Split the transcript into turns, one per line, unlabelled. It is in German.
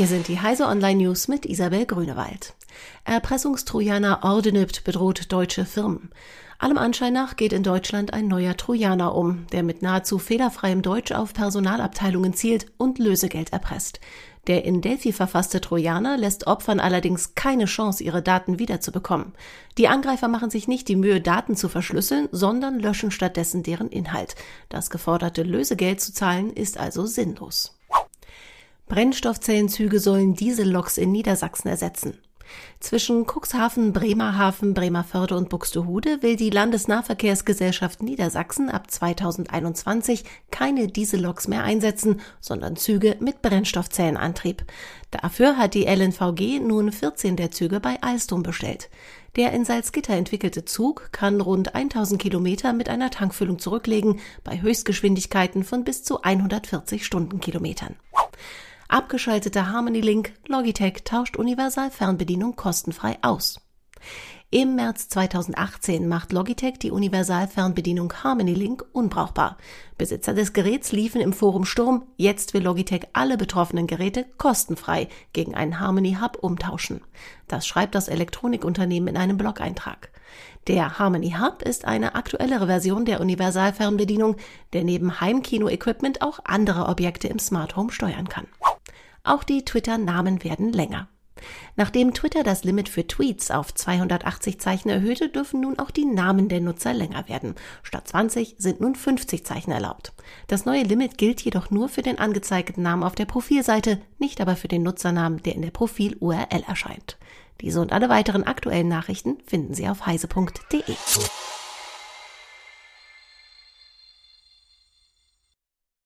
Hier sind die Heise Online News mit Isabel Grünewald. Erpressungstrojaner Ordenübt bedroht deutsche Firmen. Allem Anschein nach geht in Deutschland ein neuer Trojaner um, der mit nahezu fehlerfreiem Deutsch auf Personalabteilungen zielt und Lösegeld erpresst. Der in Delphi verfasste Trojaner lässt Opfern allerdings keine Chance, ihre Daten wiederzubekommen. Die Angreifer machen sich nicht die Mühe, Daten zu verschlüsseln, sondern löschen stattdessen deren Inhalt. Das geforderte Lösegeld zu zahlen ist also sinnlos. Brennstoffzellenzüge sollen Dieselloks in Niedersachsen ersetzen. Zwischen Cuxhaven, Bremerhaven, Bremerförde und Buxtehude will die Landesnahverkehrsgesellschaft Niedersachsen ab 2021 keine Dieselloks mehr einsetzen, sondern Züge mit Brennstoffzellenantrieb. Dafür hat die LNVG nun 14 der Züge bei Alstom bestellt. Der in Salzgitter entwickelte Zug kann rund 1000 Kilometer mit einer Tankfüllung zurücklegen, bei Höchstgeschwindigkeiten von bis zu 140 Stundenkilometern. Abgeschaltete Harmony Link Logitech tauscht Universal-Fernbedienung kostenfrei aus. Im März 2018 macht Logitech die Universal-Fernbedienung Harmony Link unbrauchbar. Besitzer des Geräts liefen im Forum Sturm, jetzt will Logitech alle betroffenen Geräte kostenfrei gegen einen Harmony Hub umtauschen. Das schreibt das Elektronikunternehmen in einem Blog-Eintrag. Der Harmony Hub ist eine aktuellere Version der Universal-Fernbedienung, der neben Heimkino-Equipment auch andere Objekte im Smart Home steuern kann. Auch die Twitter-Namen werden länger. Nachdem Twitter das Limit für Tweets auf 280 Zeichen erhöhte, dürfen nun auch die Namen der Nutzer länger werden. Statt 20 sind nun 50 Zeichen erlaubt. Das neue Limit gilt jedoch nur für den angezeigten Namen auf der Profilseite, nicht aber für den Nutzernamen, der in der Profil-URL erscheint. Diese und alle weiteren aktuellen Nachrichten finden Sie auf heise.de.